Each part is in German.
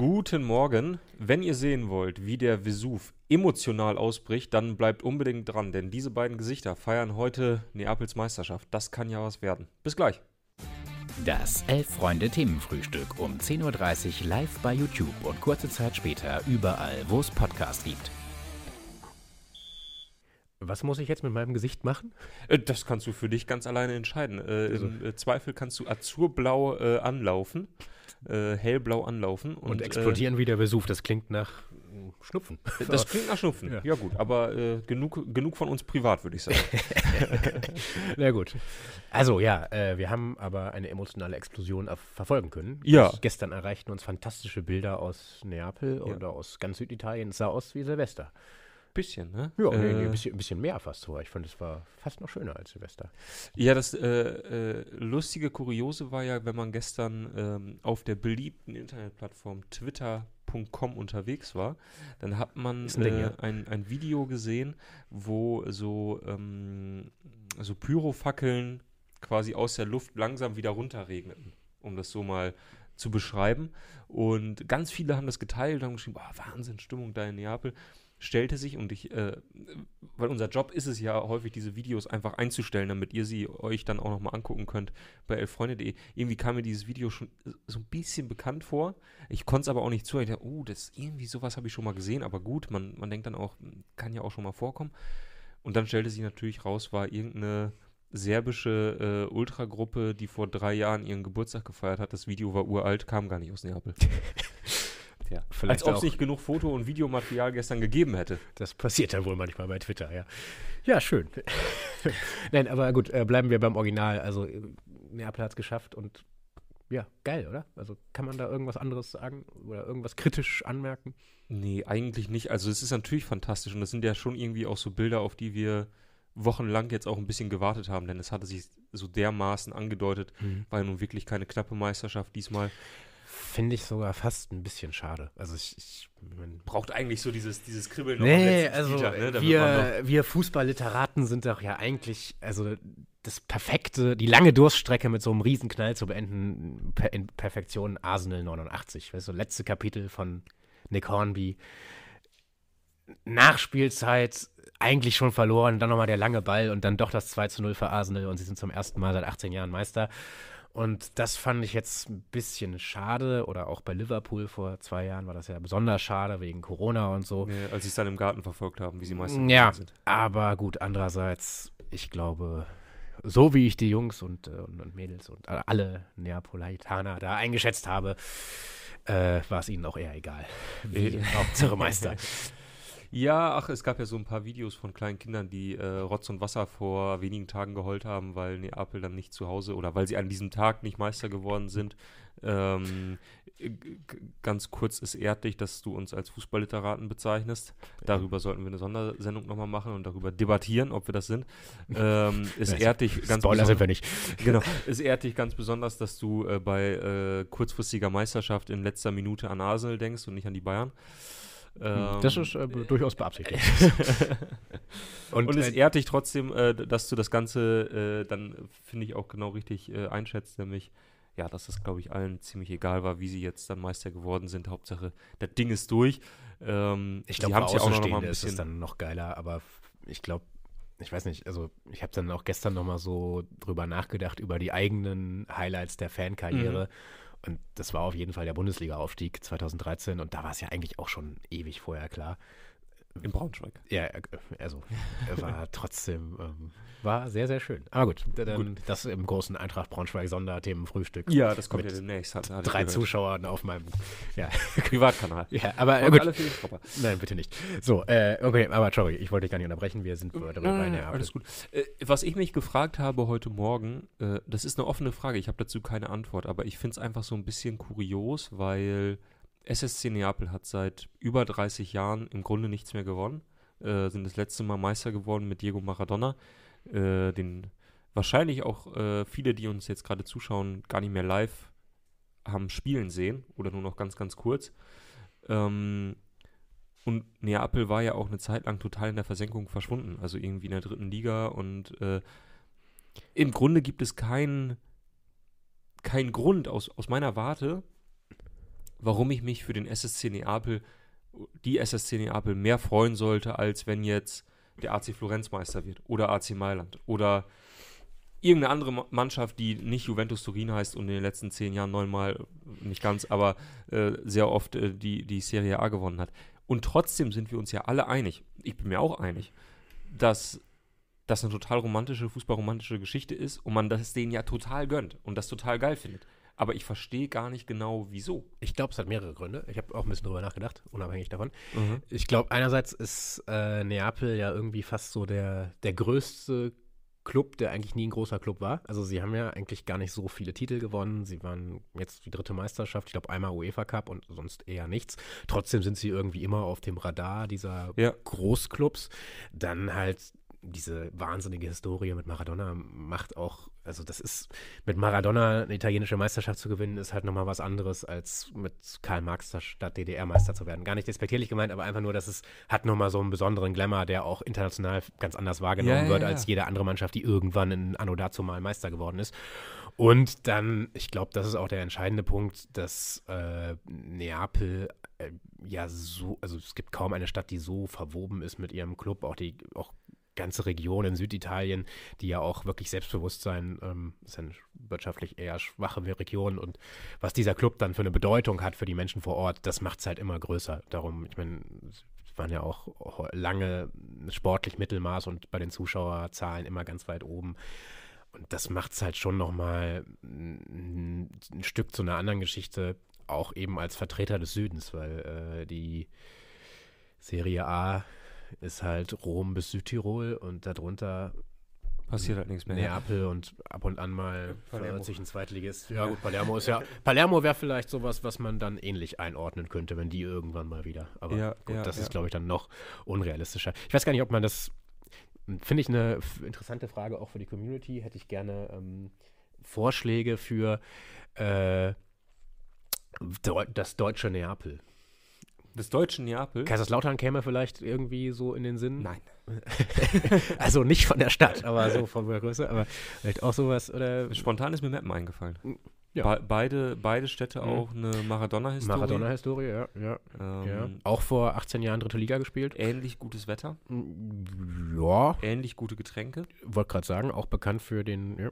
Guten Morgen. Wenn ihr sehen wollt, wie der Vesuv emotional ausbricht, dann bleibt unbedingt dran, denn diese beiden Gesichter feiern heute Neapels Meisterschaft. Das kann ja was werden. Bis gleich. Das Elf-Freunde-Themenfrühstück um 10.30 Uhr live bei YouTube und kurze Zeit später überall, wo es Podcasts gibt. Was muss ich jetzt mit meinem Gesicht machen? Äh, Das kannst du für dich ganz alleine entscheiden. Äh, Im äh, Zweifel kannst du azurblau äh, anlaufen, äh, hellblau anlaufen. Und, Und, explodieren wie der Vesuv. Das klingt nach mm, Schnupfen. Äh, das klingt nach Schnupfen. Ja. Ja, gut, aber äh, genug, genug von uns privat, würde ich sagen. Na gut. Also ja, äh, wir haben aber eine emotionale Explosion erf- verfolgen können. Ja. Gestern erreichten uns fantastische Bilder aus Neapel Ja. oder aus ganz Süditalien. Es sah aus wie Silvester. Bisschen, ne? Ja, nee, nee, Äh, ein, bisschen, ein bisschen mehr fast sogar. Ich fand, es war fast noch schöner als Silvester. Ja, das äh, äh, lustige Kuriose war ja, wenn man gestern ähm, auf der beliebten Internetplattform twitter.com unterwegs war, dann hat man ein Ding, äh, ja. ein, ein Video gesehen, wo so, ähm, so Pyrofackeln quasi aus der Luft langsam wieder runterregneten, um das so mal zu beschreiben. Und ganz viele haben das geteilt, haben geschrieben, oh, Wahnsinn, Stimmung da in Neapel. Stellte sich und ich, äh, weil unser Job ist es ja häufig, diese Videos einfach einzustellen, damit ihr sie euch dann auch nochmal angucken könnt bei elfreunde.de. Irgendwie kam mir dieses Video schon so ein bisschen bekannt vor. Ich konnte es aber auch nicht zu. Ich dachte, oh, das irgendwie sowas habe ich schon mal gesehen, aber gut, man, man denkt dann auch, kann ja auch schon mal vorkommen. Und dann stellte sich natürlich raus, war irgendeine serbische äh, Ultragruppe, die vor drei Jahren ihren Geburtstag gefeiert hat. Das Video war uralt, kam gar nicht aus Neapel. Vielleicht als ob es nicht genug Foto- und Videomaterial gestern gegeben hätte. Das passiert ja wohl manchmal bei Twitter, ja. Ja, schön. Nein, aber gut, äh, bleiben wir beim Original. Also, äh, Neapel hat es geschafft und ja, geil, oder? Also, kann man da irgendwas anderes sagen oder irgendwas kritisch anmerken? Nee, eigentlich nicht. Also es ist natürlich fantastisch und das sind ja schon irgendwie auch so Bilder, auf die wir wochenlang jetzt auch ein bisschen gewartet haben, denn es hatte sich so dermaßen angedeutet, war ja nun wirklich keine knappe Meisterschaft diesmal. Finde ich sogar fast ein bisschen schade. Also, ich. ich mein, Braucht eigentlich so dieses, dieses Kribbeln Nee, also Spieltag, ne? Man wir, wir Fußballliteraten sind doch ja eigentlich, also das perfekte, die lange Durststrecke mit so einem Riesenknall zu beenden, in Perfektion Arsenal 89. Weißt du, letzte Kapitel von Nick Hornby. Nachspielzeit eigentlich schon verloren, dann nochmal der lange Ball und dann doch das 2 zu 0 für Arsenal und sie sind zum ersten Mal seit 18 Jahren Meister. Und das fand ich jetzt ein bisschen schade. Oder auch bei Liverpool vor zwei Jahren war das ja besonders schade wegen Corona und so. nee, als sie es dann im Garten verfolgt haben, wie sie Meister Ja, sind. aber gut, andererseits, ich glaube, so wie ich die Jungs und, äh, und, und Mädels und alle Neapolitaner da eingeschätzt habe, äh, war es ihnen auch eher egal. Wie Äh. Hauptsache Meister. Ja, ach, es gab ja so ein paar Videos von kleinen Kindern, die äh, Rotz und Wasser vor wenigen Tagen geheult haben, weil Neapel dann nicht zu Hause oder weil sie an diesem Tag nicht Meister geworden sind. Ähm, ganz kurz, es ehrt dich, dass du uns als Fußballliteraten bezeichnest. Darüber sollten wir eine Sondersendung nochmal machen und darüber debattieren, ob wir das sind. Ähm, es ehrt dich ganz Spoiler sind besonders- wir nicht. Genau. Es ehrt dich ganz besonders, dass du äh, bei äh, kurzfristiger Meisterschaft in letzter Minute an Arsenal denkst und nicht an die Bayern. Ähm, Das ist äh, durchaus beabsichtigt. und, und es ehrt dich trotzdem, äh, dass du das Ganze äh, dann, finde ich, auch genau richtig äh, einschätzt, nämlich, ja, dass das, glaube ich, allen ziemlich egal war, wie sie jetzt dann Meister geworden sind. Hauptsache, das Ding ist durch. Ähm, ich glaube, auch noch mal ein ist es bisschen. dann noch geiler, aber ich glaube, ich weiß nicht, also ich habe dann auch gestern noch mal so drüber nachgedacht, über die eigenen Highlights der Fankarriere. Und das war auf jeden Fall der Bundesliga-Aufstieg 2013 und da war es ja eigentlich auch schon ewig vorher klar. In Braunschweig. Ja, also er war trotzdem, ähm, war sehr, sehr schön. Aber gut, dann das im großen Eintracht Braunschweig Sonderthemenfrühstück. Ja, das kommt Mit ja demnächst. Hat, ich Drei. Zuschauern auf meinem, ja, Privatkanal. ja aber äh, gut. alle. Nein, bitte nicht. So, äh, okay, aber sorry, ich wollte dich gar nicht unterbrechen. Wir sind bei Nein, nein, Neapel. alles gut. Äh, was ich mich gefragt habe heute Morgen, äh, das ist eine offene Frage, ich habe dazu keine Antwort, aber ich finde es einfach so ein bisschen kurios, weil SSC Neapel hat seit über 30 Jahren im Grunde nichts mehr gewonnen, äh, sind das letzte Mal Meister geworden mit Diego Maradona, äh, den wahrscheinlich auch äh, viele, die uns jetzt gerade zuschauen, gar nicht mehr live haben spielen sehen oder nur noch ganz, ganz kurz. Ähm, und Neapel war ja auch eine Zeit lang total in der Versenkung verschwunden, also irgendwie in der dritten Liga. Und äh, im Grunde gibt es keinen keinen Grund aus, aus meiner Warte, warum ich mich für den SSC Neapel, die SSC Neapel mehr freuen sollte, als wenn jetzt der AC Florenz Meister wird oder AC Mailand oder irgendeine andere Ma- Mannschaft, die nicht Juventus Turin heißt und in den letzten zehn Jahren neunmal, nicht ganz, aber äh, sehr oft äh, die, die Serie A gewonnen hat. Und trotzdem sind wir uns ja alle einig, ich bin mir auch einig, dass das eine total romantische, fußballromantische Geschichte ist und man das denen ja total gönnt und das total geil findet. Aber ich verstehe gar nicht genau, wieso. Ich glaube, es hat mehrere Gründe. Ich habe auch ein bisschen drüber nachgedacht, unabhängig davon. Mhm. Ich glaube, einerseits ist äh, Neapel ja irgendwie fast so der, der größte Club, der eigentlich nie ein großer Club war. Also sie haben ja eigentlich gar nicht so viele Titel gewonnen. Sie waren jetzt die dritte Meisterschaft, ich glaube einmal UEFA Cup und sonst eher nichts. Trotzdem sind sie irgendwie immer auf dem Radar dieser Ja. Großclubs. Dann halt diese wahnsinnige Historie mit Maradona macht auch, also das ist, mit Maradona eine italienische Meisterschaft zu gewinnen, ist halt nochmal was anderes, als mit Karl Marx statt DDR-Meister zu werden. Gar nicht despektierlich gemeint, aber einfach nur, dass es hat nochmal so einen besonderen Glamour, der auch international ganz anders wahrgenommen Ja, ja, wird, ja. als jede andere Mannschaft, die irgendwann in Anno dazu mal Meister geworden ist. Und dann, ich glaube, das ist auch der entscheidende Punkt, dass äh, Neapel äh, ja so, also es gibt kaum eine Stadt, die so verwoben ist mit ihrem Club, auch die, auch ganze Region in Süditalien, die ja auch wirklich Selbstbewusstsein, ähm, ist eine wirtschaftlich eher schwache Region und was dieser Club dann für eine Bedeutung hat für die Menschen vor Ort, das macht es halt immer größer. Darum, ich meine, waren ja auch lange sportlich Mittelmaß und bei den Zuschauerzahlen immer ganz weit oben. Und das macht es halt schon nochmal ein, ein Stück zu einer anderen Geschichte, auch eben als Vertreter des Südens, weil äh, die Serie A ist halt Rom bis Südtirol und darunter Passiert halt nichts mehr. Neapel und ab und an mal Palermo. verirrt sich ein Zweitligist. Ja gut, Palermo ist ja, Palermo wäre vielleicht sowas, was man dann ähnlich einordnen könnte, wenn die irgendwann mal wieder. Aber Ja, gut, ja, das ja. ist glaube ich dann noch unrealistischer. Ich weiß gar nicht, ob man das, finde ich eine interessante Frage auch für die Community, hätte ich gerne ähm, Vorschläge für äh, Deu das deutsche Neapel. Des deutschen Neapel? Kaiserslautern käme vielleicht irgendwie so in den Sinn. Nein. Also nicht von der Stadt, aber so von der Größe, aber vielleicht auch sowas oder Spontan ist mir Meppen eingefallen. Ja. Be beide, beide Städte Mhm. auch eine Maradona-Historie. Maradona-Historie, ja, ja, Ähm, ja. Auch vor 18 Jahren dritte Liga gespielt. Ähnlich gutes Wetter, Ja, ähnlich gute Getränke. wollte gerade sagen, auch bekannt für den. Ja,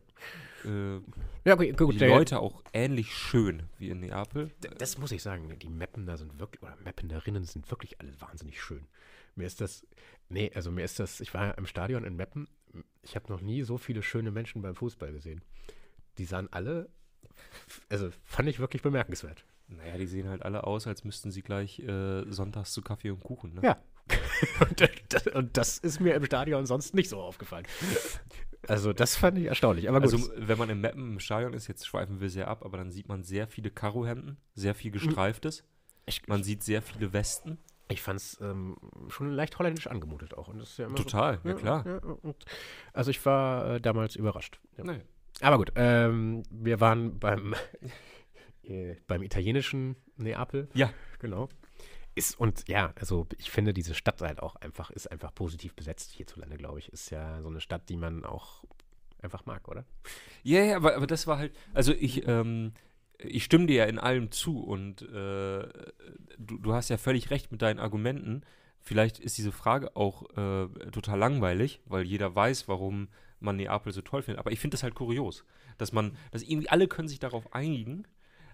Äh, ja okay, gut. die der- Leute auch ähnlich schön wie in Neapel. Das muss ich sagen, die Mappener sind wirklich, oder Mappenerinnen sind wirklich alle wahnsinnig schön. Mir ist das, nee, also mir ist das, ich war ja im Stadion in Meppen, ich habe noch nie so viele schöne Menschen beim Fußball gesehen. Die sahen alle, also fand ich wirklich bemerkenswert. Naja, die sehen halt alle aus, als müssten sie gleich äh, sonntags zu Kaffee und Kuchen. Ne? Ja. und, das, und das ist mir im Stadion sonst nicht so aufgefallen. Also das fand ich erstaunlich. Aber gut, Also, wenn man im Mappen im Stadion ist, jetzt schweifen wir sehr ab, aber dann sieht man sehr viele Karohemden, sehr viel gestreiftes. ich, Man sieht sehr viele Westen. ich fand es ähm, schon leicht holländisch angemutet auch. Und das ist ja immer so- Total, ja, klar. Ja, also ich war äh, damals überrascht. Ja. Nee. Aber gut, ähm, wir waren beim, äh, beim italienischen Neapel. Ja. Genau. Ist, und ja, also ich finde, diese Stadt halt auch einfach, ist einfach positiv besetzt hierzulande, glaube ich. Ist ja so eine Stadt, die man auch einfach mag, oder? Ja, ja, aber, aber das war halt, also ich, ähm, ich stimme dir ja in allem zu und äh, du, du hast ja völlig recht mit deinen Argumenten. Vielleicht ist diese Frage auch äh, total langweilig, weil jeder weiß, warum man Neapel so toll findet. Aber ich finde das halt kurios, dass man, dass irgendwie alle können sich darauf einigen,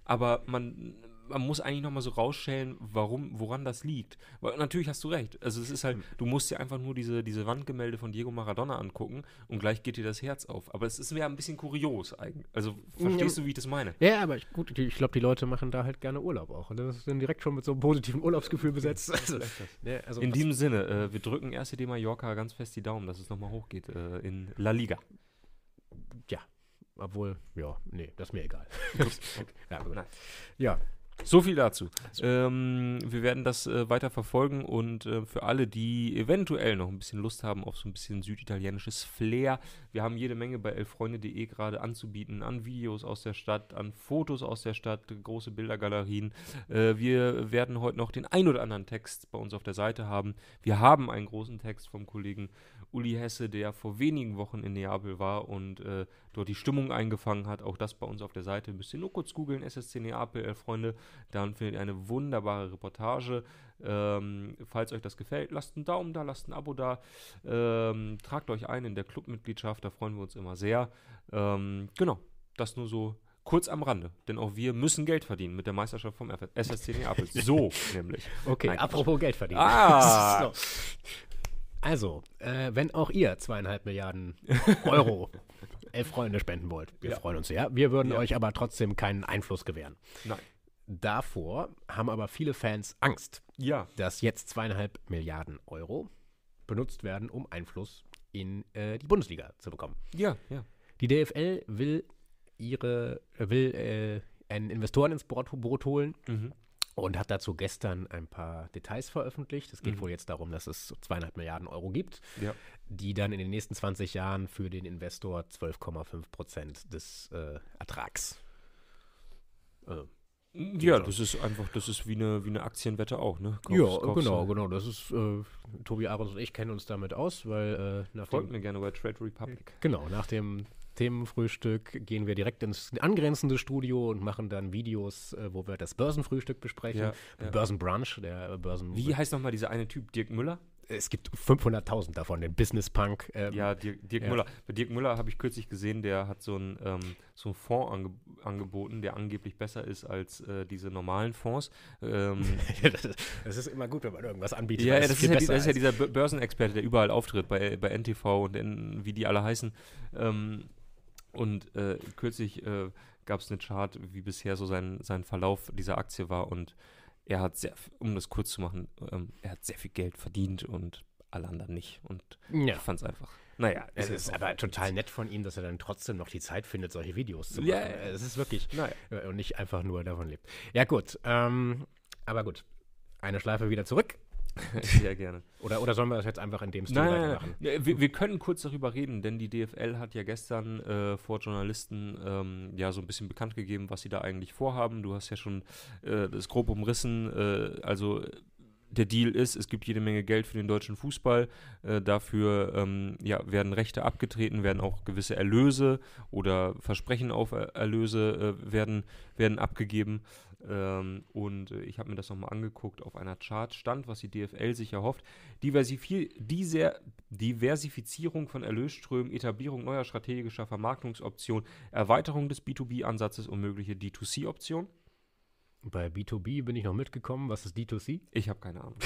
aber man, man muss eigentlich nochmal so rausstellen, warum, woran das liegt. Weil natürlich hast du recht. Also es ist halt, du musst dir einfach nur diese, diese Wandgemälde von Diego Maradona angucken und gleich geht dir das Herz auf. Aber es ist mir ein bisschen kurios eigentlich. Also verstehst du, wie ich das meine? Ja, aber ich, gut, die, ich glaube, die Leute machen da halt gerne Urlaub auch. Und das ist dann direkt schon mit so einem positiven Urlaubsgefühl besetzt. Also, ne, also In diesem Sinne, äh, wir drücken RCD Mallorca ganz fest die Daumen, dass es nochmal hochgeht äh, in La Liga. ja, obwohl, ja, nee, das ist mir egal. ja, gut. Nein. ja, So viel dazu. Ähm, wir werden das äh, weiter verfolgen und äh, für alle, die eventuell noch ein bisschen Lust haben auf so ein bisschen süditalienisches Flair, wir haben jede Menge bei elfreunde.de gerade anzubieten an Videos aus der Stadt, an Fotos aus der Stadt, große Bildergalerien. Äh, wir werden heute noch den ein oder anderen Text bei uns auf der Seite haben. Wir haben einen großen Text vom Kollegen Uli Hesse, der vor wenigen Wochen in Neapel war und äh, dort die Stimmung eingefangen hat. Auch das bei uns auf der Seite. Müsst ihr nur kurz googeln, SSC Neapel, elf Freunde. Dann findet ihr eine wunderbare Reportage. Ähm, falls euch das gefällt, lasst einen Daumen da, lasst ein Abo da. Ähm, tragt euch ein in der Clubmitgliedschaft, da freuen wir uns immer sehr. Ähm, genau, das nur so kurz am Rande. Denn auch wir müssen Geld verdienen mit der Meisterschaft vom SSC Neapel. So nämlich. Okay, Nein, apropos Geld verdienen. Ah! So. Also, äh, wenn auch ihr zweieinhalb Milliarden Euro elf Freunde spenden wollt, wir Ja. freuen uns sehr. Wir würden Ja. euch aber trotzdem keinen Einfluss gewähren. Nein. Davor haben aber viele Fans Angst, Ja. dass jetzt zweieinhalb Milliarden Euro benutzt werden, um Einfluss in äh, die Bundesliga zu bekommen. Ja, ja. Die DFL will ihre will äh, einen Investoren ins Boot, Boot holen Mhm. Und hat dazu gestern ein paar Details veröffentlicht. Es geht Mhm. wohl jetzt darum, dass es zweieinhalb Milliarden Euro gibt, Ja. die dann in den nächsten 20 Jahren für den Investor 12,5 Prozent des äh, Ertrags. Äh, Ja, das ist einfach, das ist wie eine, wie eine Aktienwette auch, ne? Kaufst- ja, kaufst genau, du- genau. Das ist äh, Tobi Ahrens und ich kennen uns damit aus, weil äh, nach Folgt dem, mir gerne bei Trade Republic. genau nach dem Themenfrühstück gehen wir direkt ins angrenzende Studio und machen dann Videos, äh, wo wir das Börsenfrühstück besprechen. Ja, ja. Börsenbrunch, der Börsen. Wie heißt nochmal dieser eine Typ? Dirk Müller? Es gibt 500.000 davon, den Business Punk. ähm, Ja, Dirk, Dirk Ja. Müller. Bei Dirk Müller habe ich kürzlich gesehen, der hat so einen ähm, so einen Fonds ange angeboten, der angeblich besser ist als äh, diese normalen Fonds. Ähm, das, ist, das ist immer gut, wenn man irgendwas anbietet. ja, das, ist ja, die- das ist ja dieser Bö- Börsenexperte, der überall auftritt, bei, bei NTV und in, wie die alle heißen. Ähm, und äh, kürzlich äh, gab es eine Chart, wie bisher so sein, sein Verlauf dieser Aktie war. Und er hat sehr, um das kurz zu machen, ähm, er hat sehr viel Geld verdient und alle anderen nicht. Und Ja. ich fand es einfach. Naja, Es ist aber total nett von ihm, dass er dann trotzdem noch die Zeit findet, solche Videos zu machen. Ja. Es ist wirklich. Naja. äh, Und nicht einfach nur davon lebt. Ja, gut. Ähm, aber gut. Eine Schleife wieder zurück. Sehr gerne. Oder, oder sollen wir das jetzt einfach in dem Stil Nein, nein, weitermachen? nein. Ja, Wir, wir können kurz darüber reden, denn die DFL hat ja gestern äh, vor Journalisten ähm, ja so ein bisschen bekannt gegeben, was sie da eigentlich vorhaben. Du hast ja schon äh, das grob umrissen. Äh, also der Deal ist, es gibt jede Menge Geld für den deutschen Fußball. Äh, dafür ähm, ja, werden Rechte abgetreten, werden auch gewisse Erlöse oder Versprechen auf Er- Erlöse äh, werden, werden abgegeben. Ähm, und äh, ich habe mir das nochmal angeguckt. Auf einer Chart stand, was die DFL sich erhofft. Diversifi diese Diversifizierung von Erlösströmen, Etablierung neuer strategischer Vermarktungsoptionen, Erweiterung des B2B-Ansatzes und mögliche D2C-Optionen. Bei B2B bin ich noch mitgekommen. Was ist D2C? Ich habe keine Ahnung.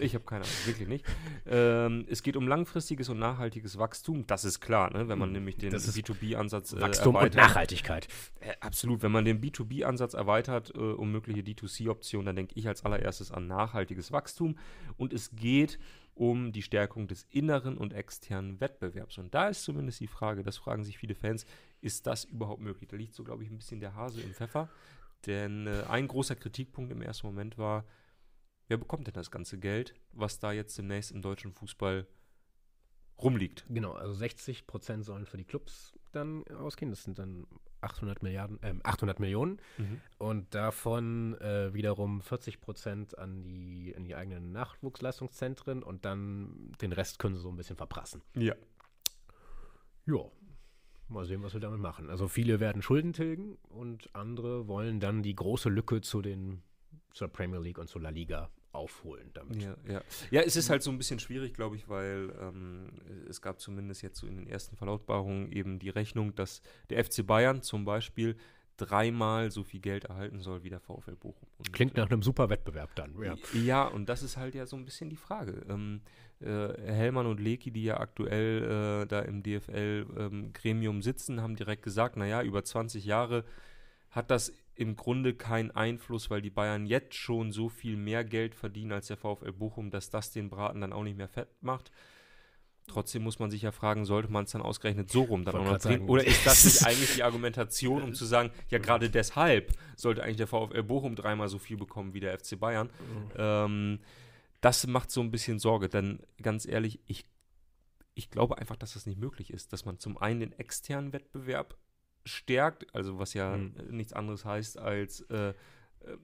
Ich habe keine Ahnung, wirklich nicht. Ähm, es geht um langfristiges und nachhaltiges Wachstum. Das ist klar, ne? wenn man nämlich den Das ist B2B-Ansatz äh, Wachstum und erweitert. Nachhaltigkeit. Äh, absolut. Wenn man den B2B-Ansatz erweitert äh, um mögliche D2C-Optionen, dann denke ich als allererstes an nachhaltiges Wachstum. Und es geht um die Stärkung des inneren und externen Wettbewerbs. Und da ist zumindest die Frage, das fragen sich viele Fans, ist das überhaupt möglich? Da liegt so, glaube ich, ein bisschen der Hase im Pfeffer. Denn äh, ein großer Kritikpunkt im ersten Moment war, wer bekommt denn das ganze Geld, was da jetzt demnächst im deutschen Fußball rumliegt? Genau, also 60 Prozent sollen für die Clubs dann ausgehen. Das sind dann 800 Milliarden, ähm, 800 Millionen. Und davon äh, wiederum 40 Prozent an die, an die eigenen Nachwuchsleistungszentren und dann den Rest können sie so ein bisschen verprassen. Ja. Ja, mal sehen, was wir damit machen. Also viele werden Schulden tilgen und andere wollen dann die große Lücke zu den, zur Premier League und zur La Liga aufholen damit. Ja, ja. ja, es ist halt so ein bisschen schwierig, glaube ich, weil ähm, es gab zumindest jetzt so in den ersten Verlautbarungen eben die Rechnung, dass der FC Bayern zum Beispiel dreimal so viel Geld erhalten soll wie der VfL Bochum. Und, Klingt nach einem super Wettbewerb dann. Ja. Ja, und das ist halt ja so ein bisschen die Frage. Ähm, äh, Hellmann und Leki, die ja aktuell äh, da im DFL-Gremium sitzen, haben direkt gesagt, naja, über 20 Jahre hat das im Grunde keinen Einfluss, weil die Bayern jetzt schon so viel mehr Geld verdienen als der VfL Bochum, dass das den Braten dann auch nicht mehr fett macht. Trotzdem muss man sich ja fragen, sollte man es dann ausgerechnet so rum dann auch noch sagen. Oder ist das nicht eigentlich die Argumentation, um zu sagen, ja, gerade deshalb sollte eigentlich der VfL Bochum dreimal so viel bekommen wie der FC Bayern? Ähm, das macht so ein bisschen Sorge, denn ganz ehrlich, ich, ich glaube einfach, dass das nicht möglich ist, dass man zum einen den externen Wettbewerb stärkt, also was ja Mhm. nichts anderes heißt als, äh, äh,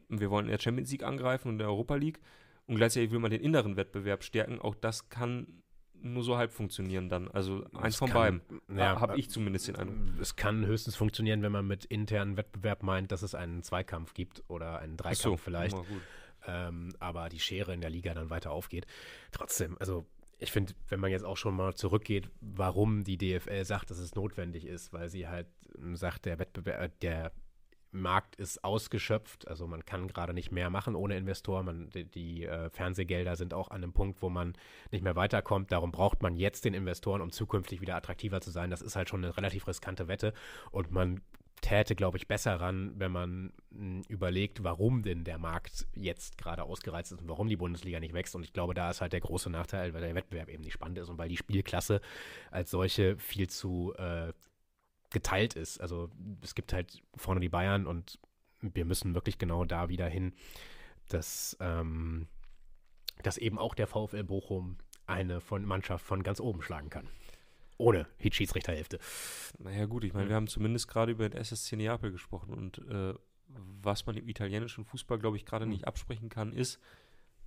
wir wollen in der Champions League angreifen und in der Europa League und gleichzeitig will man den inneren Wettbewerb stärken. Auch das kann nur so halb funktionieren dann. Also eins Es von kann- beiden. ja, Habe ich zumindest den Eindruck. Es kann höchstens funktionieren, wenn man mit internen Wettbewerb meint, dass es einen Zweikampf gibt oder einen Dreikampf vielleicht. na gut. ähm, aber die Schere in der Liga dann weiter aufgeht. Trotzdem, also ich finde, wenn man jetzt auch schon mal zurückgeht, warum die DFL sagt, dass es notwendig ist, weil sie halt ähm, sagt, der Wettbewerb, äh, der Markt ist ausgeschöpft, also man kann gerade nicht mehr machen ohne Investoren. Man, die die äh, Fernsehgelder sind auch an einem Punkt, wo man nicht mehr weiterkommt. Darum braucht man jetzt den Investoren, um zukünftig wieder attraktiver zu sein. Das ist halt schon eine relativ riskante Wette und man täte, glaube ich, besser ran, wenn man mh, überlegt, warum denn der Markt jetzt gerade ausgereizt ist und warum die Bundesliga nicht wächst. Und ich glaube, da ist halt der große Nachteil, weil der Wettbewerb eben nicht spannend ist und weil die Spielklasse als solche viel zu äh, geteilt ist. Also es gibt halt vorne die Bayern und wir müssen wirklich genau da wieder hin, dass, ähm, dass eben auch der VfL Bochum eine von Mannschaft von ganz oben schlagen kann. Ohne Schiedsrichterhälfte. Naja, gut, ich meine, wir haben zumindest gerade über den SSC Neapel gesprochen und äh, was man im italienischen Fußball, glaube ich, gerade nicht absprechen kann, ist,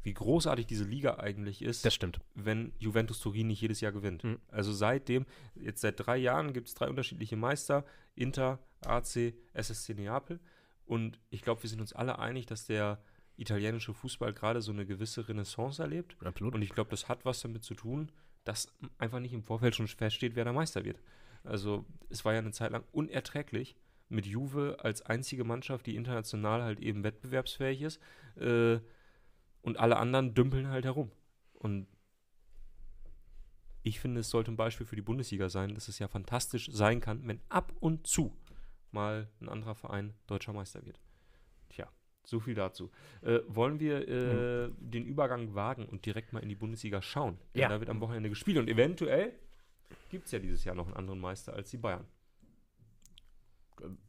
wie großartig diese Liga eigentlich ist, Das stimmt. wenn Juventus Turin nicht jedes Jahr gewinnt. Mhm. Also seitdem, jetzt seit drei Jahren gibt es drei unterschiedliche Meister, Inter, AC, SSC Neapel. Und ich glaube, wir sind uns alle einig, dass der italienische Fußball gerade so eine gewisse Renaissance erlebt. Absolut. Und ich glaube, das hat was damit zu tun, dass einfach nicht im Vorfeld schon feststeht, wer der Meister wird. Also es war ja eine Zeit lang unerträglich mit Juve als einzige Mannschaft, die international halt eben wettbewerbsfähig ist. Äh, und alle anderen dümpeln halt herum. Und ich finde, es sollte ein Beispiel für die Bundesliga sein, dass es ja fantastisch sein kann, wenn ab und zu mal ein anderer Verein deutscher Meister wird. Tja, so viel dazu. Äh, wollen wir äh, den Übergang wagen und direkt mal in die Bundesliga schauen? Denn Ja. Da wird am Wochenende gespielt und eventuell gibt es ja dieses Jahr noch einen anderen Meister als die Bayern.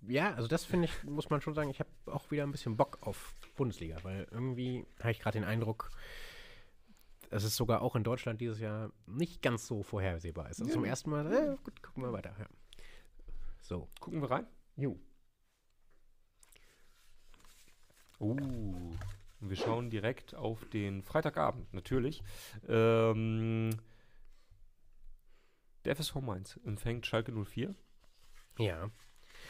Ja, also das finde ich, muss man schon sagen, ich habe auch wieder ein bisschen Bock auf Bundesliga, weil irgendwie habe ich gerade den Eindruck, dass es sogar auch in Deutschland dieses Jahr nicht ganz so vorhersehbar ist. Also zum ersten Mal, äh, gut, gucken wir weiter. Ja. So. Gucken wir rein. Jo. Uh, wir schauen direkt auf den Freitagabend, natürlich. Ähm, der FSV Mainz empfängt Schalke 04. Ja.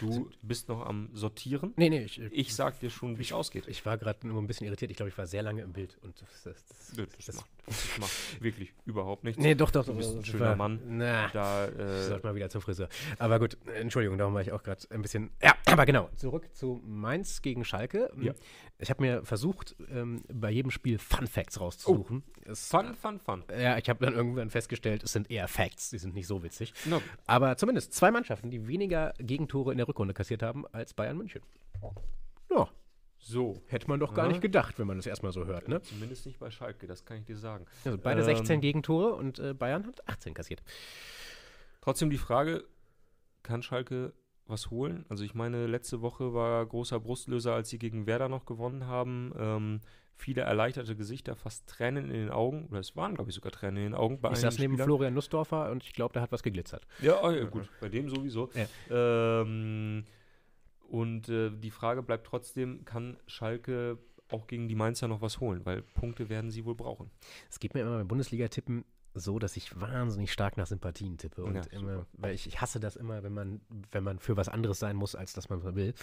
Du bist noch am Sortieren. Nee, nee, ich, Ich sag dir schon, wie es ausgeht. ich war gerade nur ein bisschen irritiert. Ich glaube, ich war sehr lange im Bild. Und das, das, das, Nö, das, das, macht, das macht wirklich überhaupt nichts. nee, doch, doch. Du bist ein schöner war- Mann. Na, Da, Ich äh, sollte mal wieder zum Friseur. Aber gut, Entschuldigung, darum war ich auch gerade ein bisschen. Ja, aber genau, zurück zu Mainz gegen Schalke. Ja. Ich habe mir versucht, ähm, bei jedem Spiel Fun Facts rauszusuchen. Es, fun, fun, fun. Ja, ich habe dann irgendwann festgestellt, es sind eher Facts, die sind nicht so witzig. Na, Aber zumindest zwei Mannschaften, die weniger Gegentore in der Rückrunde kassiert haben als Bayern München. Ja, so. hätte man doch gar Ja. nicht gedacht, wenn man das erstmal so hört, ne? Zumindest nicht bei Schalke, das kann ich dir sagen. Also beide Ähm, 16 Gegentore und äh, Bayern hat 18 kassiert. Trotzdem die Frage, kann Schalke was holen? Also ich meine, letzte Woche war großer Brustlöser, als sie gegen Werder noch gewonnen haben. Ähm, viele erleichterte Gesichter, fast Tränen in den Augen. Oder es waren, glaube ich, sogar Tränen in den Augen bei Ich saß neben Spielern. Florian Nussdorfer und ich glaube, da hat was geglitzert. Ja, oh ja, gut, bei dem sowieso. Ja. Ähm, und äh, die Frage bleibt trotzdem, kann Schalke auch gegen die Mainzer noch was holen? Weil Punkte werden sie wohl brauchen. Es geht mir immer beim Bundesliga-Tippen so, dass ich wahnsinnig stark nach Sympathien tippe. Und Ja, immer, weil ich, ich hasse das immer, wenn man, wenn man für was anderes sein muss, als das man will.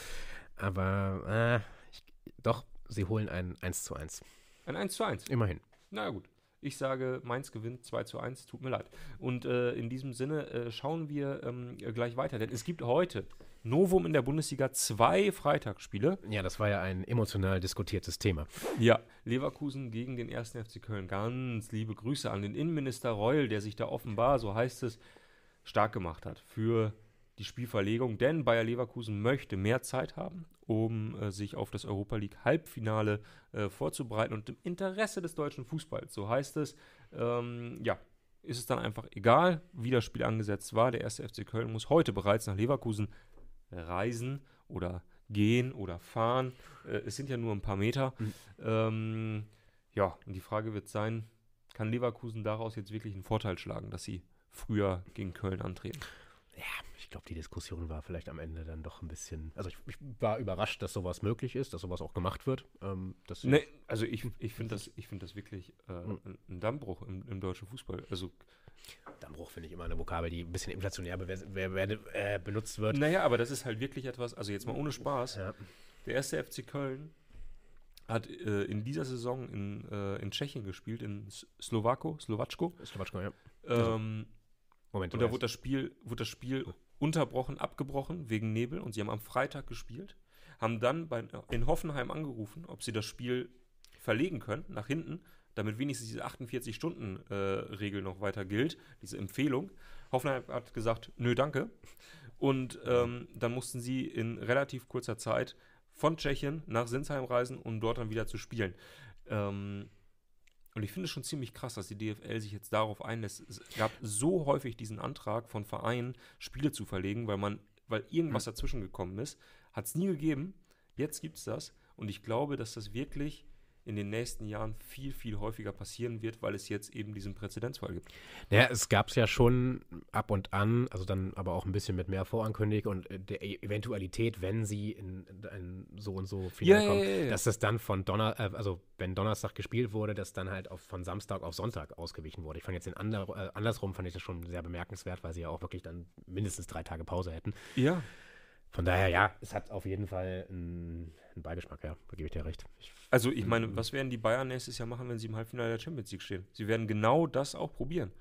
Aber äh, ich, doch, sie holen ein 1 zu 1. Ein 1 zu 1. Immerhin. Na ja, gut. Ich sage, Mainz gewinnt 2 zu 1, tut mir leid. Und äh, in diesem Sinne äh, schauen wir ähm, gleich weiter, denn es gibt heute Novum in der Bundesliga zwei Freitagsspiele. Ja, das war ja ein emotional diskutiertes Thema. Ja, Leverkusen gegen den 1. FC Köln. Ganz liebe Grüße an den Innenminister Reul, der sich da offenbar, so heißt es, stark gemacht hat für die Spielverlegung. Denn Bayer Leverkusen möchte mehr Zeit haben, um äh, sich auf das Europa League Halbfinale äh, vorzubereiten und im Interesse des deutschen Fußballs, so heißt es, ähm, ja, ist es dann einfach egal, wie das Spiel angesetzt war. Der 1. FC Köln muss heute bereits nach Leverkusen reisen oder gehen oder fahren. Äh, es sind ja nur ein paar Meter. Ähm, ja, und die Frage wird sein, kann Leverkusen daraus jetzt wirklich einen Vorteil schlagen, dass sie früher gegen Köln antreten? Ja, glaube, die Diskussion war vielleicht am Ende dann doch ein bisschen. Also ich, ich war überrascht, dass sowas möglich ist, dass sowas auch gemacht wird. Ähm, Nee, also ich, ich finde das, ich find das wirklich äh, ein, ein Dammbruch im, im deutschen Fußball. Also, Dammbruch finde ich immer eine Vokabel, die ein bisschen inflationär äh, benutzt wird. naja, aber das ist halt wirklich etwas, also jetzt mal ohne Spaß. Ja. Der erste FC Köln hat äh, in dieser Saison in, äh, in Tschechien gespielt, in Slowako, Slowatschko. Slowatschko, ja. Ähm, Moment, und da wurde das Spiel, wurde das Spiel unterbrochen, abgebrochen wegen Nebel und sie haben am Freitag gespielt, haben dann bei, in Hoffenheim angerufen, ob sie das Spiel verlegen können nach hinten, damit wenigstens diese 48-Stunden-Regel noch weiter gilt, diese Empfehlung. Hoffenheim hat gesagt, nö, danke. Und ähm, dann mussten sie in relativ kurzer Zeit von Tschechien nach Sinsheim reisen, um dort dann wieder zu spielen. Ähm, und ich finde es schon ziemlich krass, dass die DFL sich jetzt darauf einlässt. Es gab so häufig diesen Antrag von Vereinen, Spiele zu verlegen, weil man, weil irgendwas dazwischen gekommen ist. Hat es nie gegeben. Jetzt gibt es das. Und ich glaube, dass das wirklich in den nächsten Jahren viel, viel häufiger passieren wird, weil es jetzt eben diesen Präzedenzfall gibt. Ja, es gab es ja schon ab und an, also dann aber auch ein bisschen mit mehr Vorankündigung und äh, der E- Eventualität, wenn sie in ein so und so Finale ja, kommen, ja, ja. dass das dann von Donner, äh, also wenn Donnerstag gespielt wurde, dass dann halt auf, von Samstag auf Sonntag ausgewichen wurde. Ich fand jetzt den ander, äh, andersrum fand ich das schon sehr bemerkenswert, weil sie ja auch wirklich dann mindestens drei Tage Pause hätten. Ja. Von daher, ja, es hat auf jeden Fall einen, einen Beigeschmack, ja, da gebe ich dir recht. Ich, Also ich meine, was werden die Bayern nächstes Jahr machen, wenn sie im Halbfinale der Champions League stehen? Sie werden genau das auch probieren.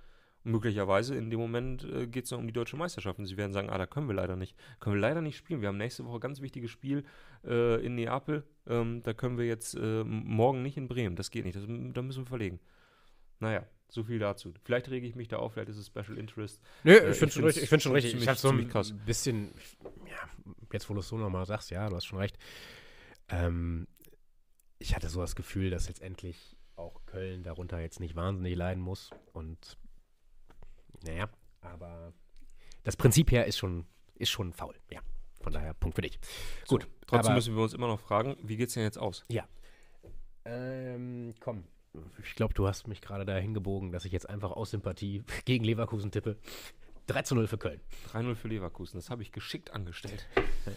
Und möglicherweise in dem Moment äh, geht es noch um die deutsche Meisterschaft und sie werden sagen, ah, da können wir leider nicht. Können wir leider nicht spielen. Wir haben nächste Woche ein ganz wichtiges Spiel äh, in Neapel. Ähm, da können wir jetzt äh, morgen nicht in Bremen. Das geht nicht. Das, da müssen wir verlegen. Naja, so viel dazu. Vielleicht rege ich mich da auf, vielleicht ist es Special Interest. Nö, Äh, ich finde schon. Ich finde schon richtig. ich habe so ein krass. bisschen, ja, jetzt wo du es so nochmal sagst, ja, du hast schon recht. Ähm, ich hatte so das Gefühl, dass jetzt endlich auch Köln darunter jetzt nicht wahnsinnig leiden muss. Und naja, aber das Prinzip her ist schon, ist schon faul. Ja, von daher Punkt für dich. Gut, Trotzdem aber- müssen wir uns immer noch fragen, wie geht es denn jetzt aus? Ähm, komm. Ich glaube, du hast mich gerade dahin gebogen, dass ich jetzt einfach aus Sympathie gegen Leverkusen tippe. 3 zu 0 für Köln. 3-0 für Leverkusen. Das habe ich geschickt angestellt.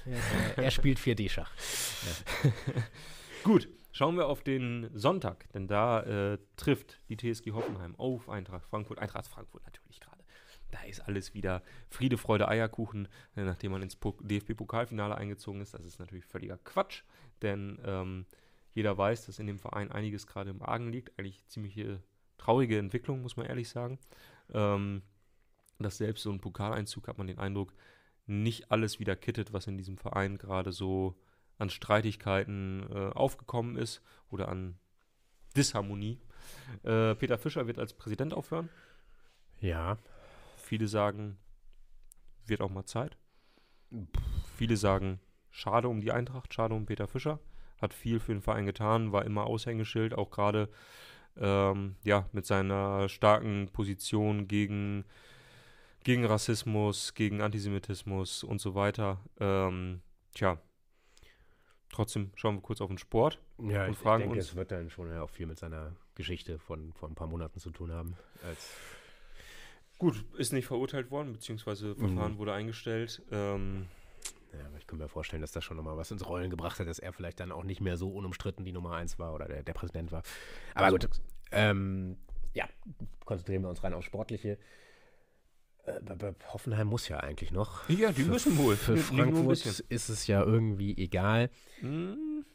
er spielt 4D-Schach. Gut, schauen wir auf den Sonntag, denn da äh, trifft die TSG Hoffenheim auf Eintracht Frankfurt. Eintracht Frankfurt natürlich gerade. Da ist alles wieder Friede, Freude, Eierkuchen, äh, nachdem man ins Po- DFB-Pokalfinale eingezogen ist. Das ist natürlich völliger Quatsch, denn ähm, jeder weiß, dass in dem Verein einiges gerade im Argen liegt. Eigentlich ziemliche traurige Entwicklung, muss man ehrlich sagen. Ähm, dass selbst so ein Pokaleinzug, hat man den Eindruck, nicht alles wieder kittet, was in diesem Verein gerade so an Streitigkeiten äh, aufgekommen ist oder an Disharmonie. Äh, Peter Fischer wird als Präsident aufhören. Ja, Viele sagen, wird auch mal Zeit. Viele sagen, schade um die Eintracht, schade um Peter Fischer. Hat viel für den Verein getan, war immer Aushängeschild, auch gerade ähm, ja, mit seiner starken Position gegen, gegen Rassismus, gegen Antisemitismus und so weiter. Ähm, tja, trotzdem schauen wir kurz auf den Sport. ja Und ich, fragen ich denke, uns- es wird dann schon ja auch viel mit seiner Geschichte von vor ein paar Monaten zu tun haben. Gut, ist nicht verurteilt worden, beziehungsweise Verfahren wurde eingestellt. Ähm, ja, aber ich kann mir vorstellen, dass das schon nochmal was ins Rollen gebracht hat, dass er vielleicht dann auch nicht mehr so unumstritten die Nummer eins war oder der, der Präsident war. Aber gut, ähm, ja, konzentrieren wir uns rein aufs Sportliche. Äh, Hoffenheim muss ja eigentlich noch. ja, die Für- müssen wohl. Für Frankfurt ist es ja irgendwie egal. Hm,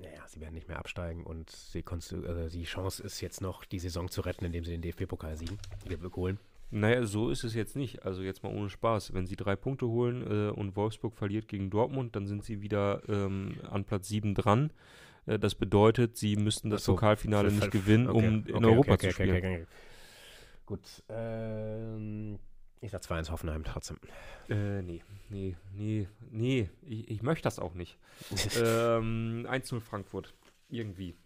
Naja, sie werden nicht mehr absteigen und die, Konstu- also die Chance ist jetzt noch, die Saison zu retten, indem sie den DFB-Pokal siegen. Die wir holen. Naja, so ist es jetzt nicht. Also jetzt mal ohne Spaß. Wenn sie drei Punkte holen äh, und Wolfsburg verliert gegen Dortmund, dann sind sie wieder ähm, an Platz 7 dran. Äh, das bedeutet, sie müssten das so, Pokalfinale Für- nicht gewinnen, okay, um okay, in Europa okay, zu okay, spielen. okay, okay. Gut, ähm, ich sag 2-1 Hoffenheim trotzdem. Äh, nee, nee, nee, nee. Ich, ich möchte das auch nicht. ähm, 1-0 Frankfurt. Irgendwie.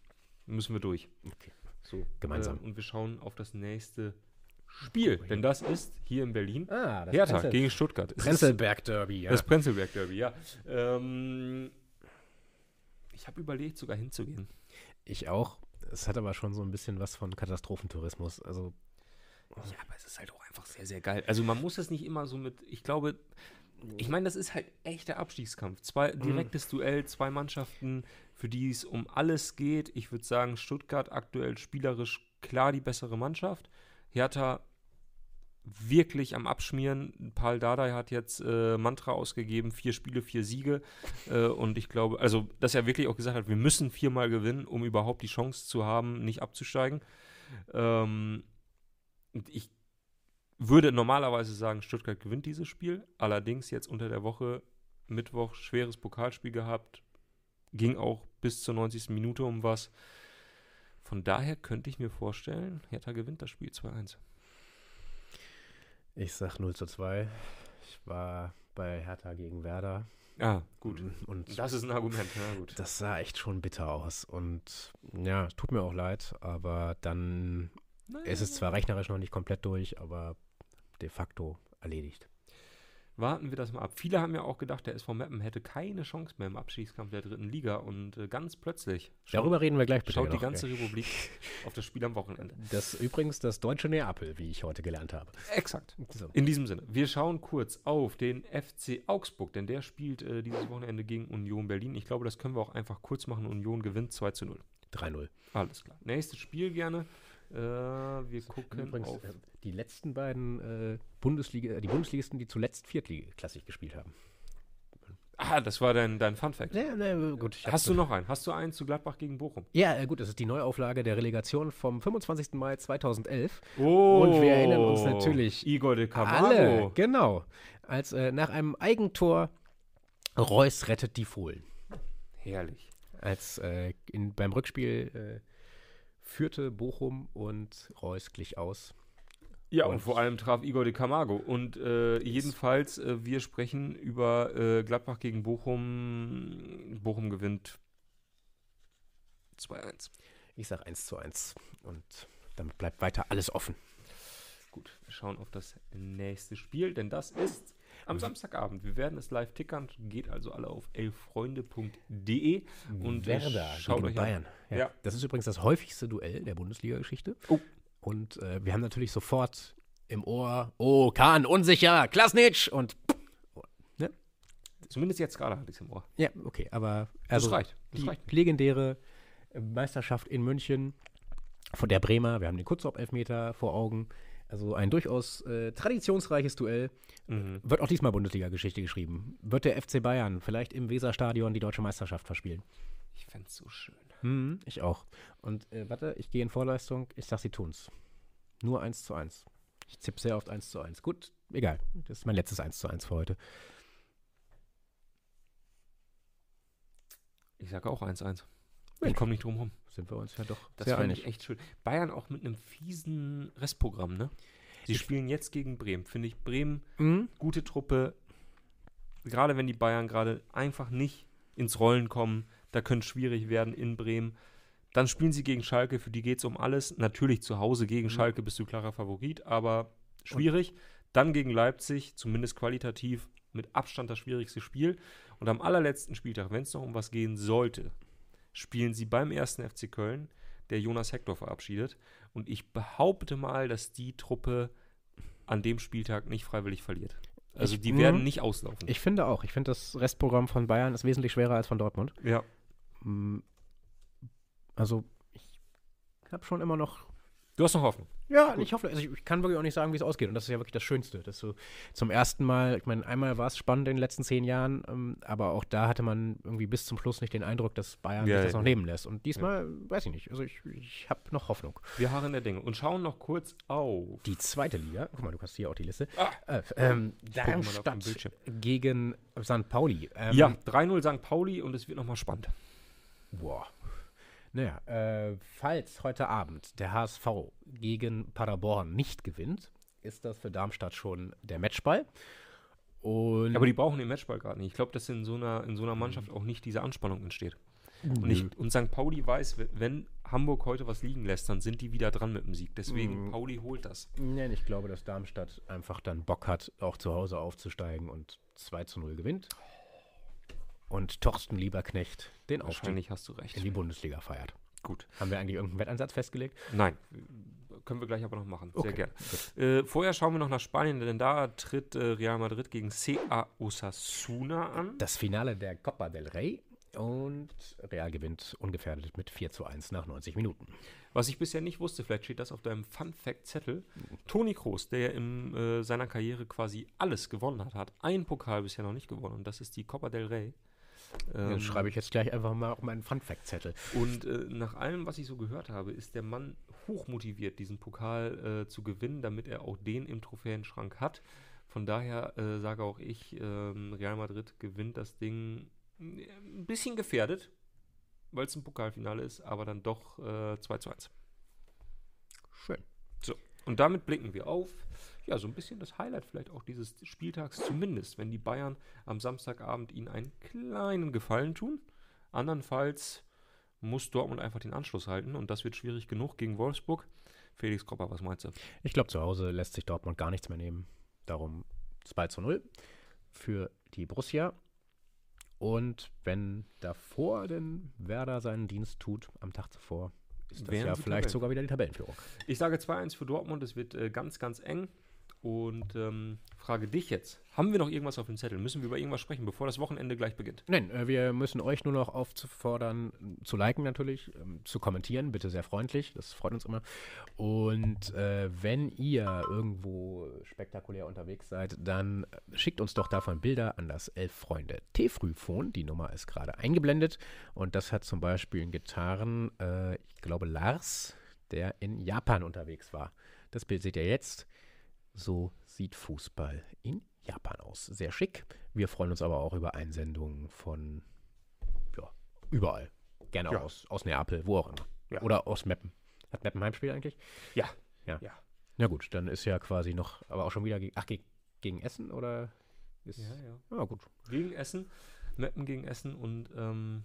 Müssen wir durch. Okay. So. Gemeinsam. Äh, und wir schauen auf das nächste Spiel. Denn das ist hier in Berlin. Ah, das Hertha Prenzel- gegen Stuttgart. Es ist- Prenzlberg-Derby, ja. Das Prenzlberg-Derby, ja. Ähm, ich habe überlegt, sogar hinzugehen. Ich auch. Es hat aber schon so ein bisschen was von Katastrophentourismus. Also, Ja, aber es ist halt auch einfach sehr, sehr geil. Also man muss das nicht immer so mit, ich glaube, ich meine, das ist halt echter Abstiegskampf. Zwei, direktes Duell, zwei Mannschaften, für die es um alles geht. Ich würde sagen, Stuttgart aktuell spielerisch klar die bessere Mannschaft. Hertha wirklich am Abschmieren. Paul Dardai hat jetzt äh, Mantra ausgegeben, vier Spiele, vier Siege. Äh, und ich glaube, also, dass er wirklich auch gesagt hat, wir müssen viermal gewinnen, um überhaupt die Chance zu haben, nicht abzusteigen. Ähm, ich würde normalerweise sagen, Stuttgart gewinnt dieses Spiel. Allerdings jetzt unter der Woche, Mittwoch, schweres Pokalspiel gehabt. Ging auch bis zur 90. Minute um was. Von daher könnte ich mir vorstellen, Hertha gewinnt das Spiel 2-1. Ich sag 0 zu 2. Ich war bei Hertha gegen Werder. Ah, gut. Und Das ist ein Argument, ja gut. das sah echt schon bitter aus. Und ja, tut mir auch leid, aber dann ist es zwar rechnerisch noch nicht komplett durch, aber de facto erledigt. Warten wir das mal ab. Viele haben ja auch gedacht, der SV Meppen hätte keine Chance mehr im Abstiegskampf der dritten Liga und äh, ganz plötzlich schaut, Darüber reden wir gleich bitte schaut die ganze gell? Republik auf das Spiel am Wochenende. Das ist übrigens das deutsche Neapel, wie ich heute gelernt habe. Exakt. So. In diesem Sinne, wir schauen kurz auf den FC Augsburg, denn der spielt äh, dieses Wochenende gegen Union Berlin. Ich glaube, das können wir auch einfach kurz machen. Union gewinnt 2 zu 0. 3-0. Alles klar. Nächstes Spiel gerne. Äh, wir gucken Übrigens, auf. Äh, die letzten beiden äh, Bundesliga, die Bundesligisten, die zuletzt viertklassig gespielt haben. Ah, das war dein, dein Fun Fact. Ja, ne, gut. ich Hast du noch einen? Hast du einen zu Gladbach gegen Bochum? Ja, äh, gut, das ist die Neuauflage der Relegation vom 25. Mai 2011. Oh, Und wir erinnern uns natürlich Igor de Alle, Camargo. genau. Als äh, nach einem Eigentor Reus rettet die Fohlen. Herrlich. Als äh, in, beim Rückspiel äh, führte Bochum und Reus glich aus. Ja, und, Und- vor allem traf Igor de Camargo. Und äh, jedenfalls, äh, wir sprechen über äh, Gladbach gegen Bochum. Bochum gewinnt 2-1. Ich sag 1 zu 1. Und damit bleibt weiter alles offen. Gut, wir schauen auf das nächste Spiel, denn das ist am Samstagabend. Wir werden es live tickern. Geht also alle auf elfreunde.de und Werder schaut gegen euch. Bayern. Ja. Ja. Das ist übrigens das häufigste Duell der Bundesliga-Geschichte. Oh. Und äh, wir haben natürlich sofort im Ohr, oh, Kahn, unsicher, Klasnitsch und Zumindest jetzt gerade hatte ich es im Ohr. ja, okay, aber Das also reicht. Das die reicht. legendäre Meisterschaft in München von der Bremer, wir haben den Kurzop-Elfmeter vor Augen, also ein durchaus äh, traditionsreiches Duell. Mhm. Wird auch diesmal Bundesliga-Geschichte geschrieben. Wird der FC Bayern vielleicht im Weserstadion die deutsche Meisterschaft verspielen? Ich fände es so schön. Hm, ich auch. Und äh, warte, ich gehe in Vorleistung. Ich sag, sie tun's. Nur 1 zu 1. Ich tippe sehr oft 1 zu 1. Gut, egal. Das ist mein letztes 1 zu 1 für heute. Ich sage auch 1-1. Ich komme nicht drum rum. Sind wir uns ja doch Das sehr einig. ich echt schön. Bayern auch mit einem fiesen Restprogramm, ne? Sie spielen jetzt gegen Bremen. Finde ich Bremen Mhm. gute Truppe. Gerade wenn die Bayern gerade einfach nicht ins Rollen kommen, da könnte es schwierig werden in Bremen. Dann spielen sie gegen Schalke, für die geht es um alles. Natürlich zu Hause gegen Schalke bist du klarer Favorit, aber schwierig. Dann gegen Leipzig, zumindest qualitativ mit Abstand das schwierigste Spiel. Und am allerletzten Spieltag, wenn es noch um was gehen sollte, spielen sie beim ersten FC Köln, der Jonas Hector verabschiedet. Und ich behaupte mal, dass die Truppe an dem Spieltag nicht freiwillig verliert. Also Ich- die mhm. werden nicht auslaufen. Ich finde auch. Ich finde, das Restprogramm von Bayern ist wesentlich schwerer als von Dortmund. ja. Mm, Also, ich habe schon immer noch. Du hast noch Hoffnung. Ja, ich hoffe, also ich, ich kann wirklich auch nicht sagen, wie es ausgeht. Und das ist ja wirklich das Schönste. Dass du zum ersten Mal, ich meine, einmal war es spannend in den letzten zehn Jahren, ähm, aber auch da hatte man irgendwie bis zum Schluss nicht den Eindruck, dass Bayern Ja, sich das ja, noch ja. nehmen lässt. Und diesmal, weiß ich nicht. Also, ich, ich habe noch Hoffnung. Wir harren der Dinge und schauen noch kurz auf. Die zweite Liga, guck mal, du hast hier auch die Liste. Ah. Äh, ähm, Darmstadt gegen St. Pauli. Ähm, ja, 3-0 St. Pauli und es wird nochmal spannend. Boah. Naja, äh, falls heute Abend der HSV gegen Paderborn nicht gewinnt, ist das für Darmstadt schon der Matchball. Und Aber die brauchen den Matchball gerade nicht. Ich glaube, dass in so, einer, in so einer Mannschaft auch nicht diese Anspannung entsteht. Und, ich, und St. Pauli weiß, wenn Hamburg heute was liegen lässt, dann sind die wieder dran mit dem Sieg. Deswegen, Pauli holt das. Nein, ich glaube, dass Darmstadt einfach dann Bock hat, auch zu Hause aufzusteigen und 2 zu 0 gewinnt. Und Torsten Lieberknecht den Aufstieg hast du recht. in die Bundesliga feiert. Gut. Haben wir eigentlich irgendeinen Wettansatz festgelegt? Nein, können wir gleich aber noch machen. Okay, Sehr gerne. Äh, vorher schauen wir noch nach Spanien, denn da tritt äh, Real Madrid gegen CA Osasuna an. Das Finale der Copa del Rey und Real gewinnt ungefährdet mit 4 zu 1 nach 90 Minuten. Was ich bisher nicht wusste, vielleicht steht das auf deinem Fun-Fact-Zettel. Toni Kroos, der in äh, seiner Karriere quasi alles gewonnen hat, hat einen Pokal bisher noch nicht gewonnen und das ist die Copa del Rey. Das Ähm, schreibe ich jetzt gleich einfach mal auf meinen Fun-Fact-Zettel. Und äh, nach allem, was ich so gehört habe, ist der Mann hochmotiviert, diesen Pokal äh, zu gewinnen, damit er auch den im Trophäenschrank hat. Von daher äh, sage auch ich, ähm, Real Madrid gewinnt das Ding äh, ein bisschen gefährdet, weil es ein Pokalfinale ist, aber dann doch äh, 2 zu 1. Schön. So, und damit blicken wir auf, ja, so ein bisschen das Highlight vielleicht auch dieses Spieltags, zumindest, wenn die Bayern am Samstagabend ihnen einen kleinen Gefallen tun. Andernfalls muss Dortmund einfach den Anschluss halten und das wird schwierig genug gegen Wolfsburg. Felix Kropper, was meinst du? Ich glaube, zu Hause lässt sich Dortmund gar nichts mehr nehmen. Darum 2 zu 0 für die Borussia. Und wenn davor denn Werder seinen Dienst tut, am Tag zuvor, ist das Wären ja vielleicht Tabellen- sogar wieder die Tabellenführung. Ich sage 2-1 für Dortmund, es wird äh, ganz, ganz eng. Und ähm, frage dich jetzt, haben wir noch irgendwas auf dem Zettel? Müssen wir über irgendwas sprechen, bevor das Wochenende gleich beginnt? Nein, äh, wir müssen euch nur noch aufzufordern, äh, zu liken natürlich, ähm, zu kommentieren, bitte sehr freundlich, das freut uns immer. Und äh, wenn ihr irgendwo spektakulär unterwegs seid, dann äh, schickt uns doch davon Bilder an das Elf Freunde T-Frühphone. Die Nummer ist gerade eingeblendet und das hat zum Beispiel getan, äh, ich glaube Lars, der in Japan unterwegs war. Das Bild seht ihr jetzt. So sieht Fußball in Japan aus. Sehr schick. Wir freuen uns aber auch über Einsendungen von ja, überall. Gerne Ja. auch aus, aus Neapel, wo auch immer. Ja. Oder aus Meppen. Hat Meppen Heimspiel eigentlich? Ja. Ja. Ja. Na gut, dann ist ja quasi noch, aber auch schon wieder gegen, ach, ge- gegen Essen oder? Ist, Ja, ja. ja. gut. Gegen Essen, Meppen gegen Essen und ähm,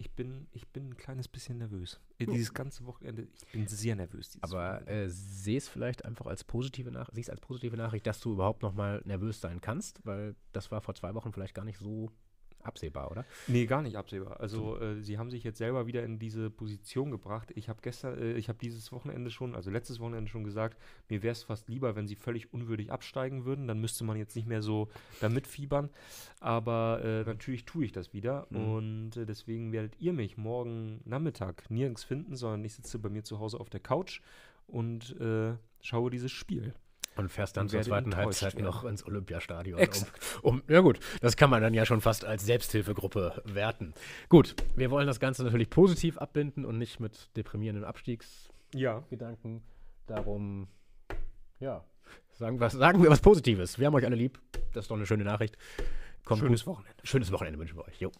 ich, bin, ich bin ein kleines bisschen nervös. Äh, Dieses ganze Wochenende, ich bin sehr nervös. Aber äh, sehe es vielleicht einfach als positive Nachricht, siehst als positive Nachricht, dass du überhaupt noch mal nervös sein kannst, weil das war vor zwei Wochen vielleicht gar nicht so absehbar, oder? Nee, gar nicht absehbar. Also äh, sie haben sich jetzt selber wieder in diese Position gebracht. Ich habe gestern, äh, ich habe dieses Wochenende schon, also letztes Wochenende schon gesagt, mir wäre es fast lieber, wenn sie völlig unwürdig absteigen würden. Dann müsste man jetzt nicht mehr so damit fiebern. Aber äh, natürlich tue ich das wieder. Mhm. Und äh, deswegen werdet ihr mich morgen Nachmittag nirgends finden, sondern ich sitze bei mir zu Hause auf der Couch und äh, schaue dieses Spiel. Und fährst dann Und zur zweiten Halbzeit werden. noch ins Olympiastadion. Exakt. Um, um, ja gut, das kann man dann ja schon fast als Selbsthilfegruppe werten. Gut, wir wollen das Ganze natürlich positiv abbinden und nicht mit deprimierenden Abstiegsgedanken. Ja. Darum, ja, sagen, was, sagen wir was Positives. Wir haben euch alle lieb. Das ist doch eine schöne Nachricht. Kommt Schönes gut. Wochenende. Schönes Wochenende wünschen wir euch. Jo.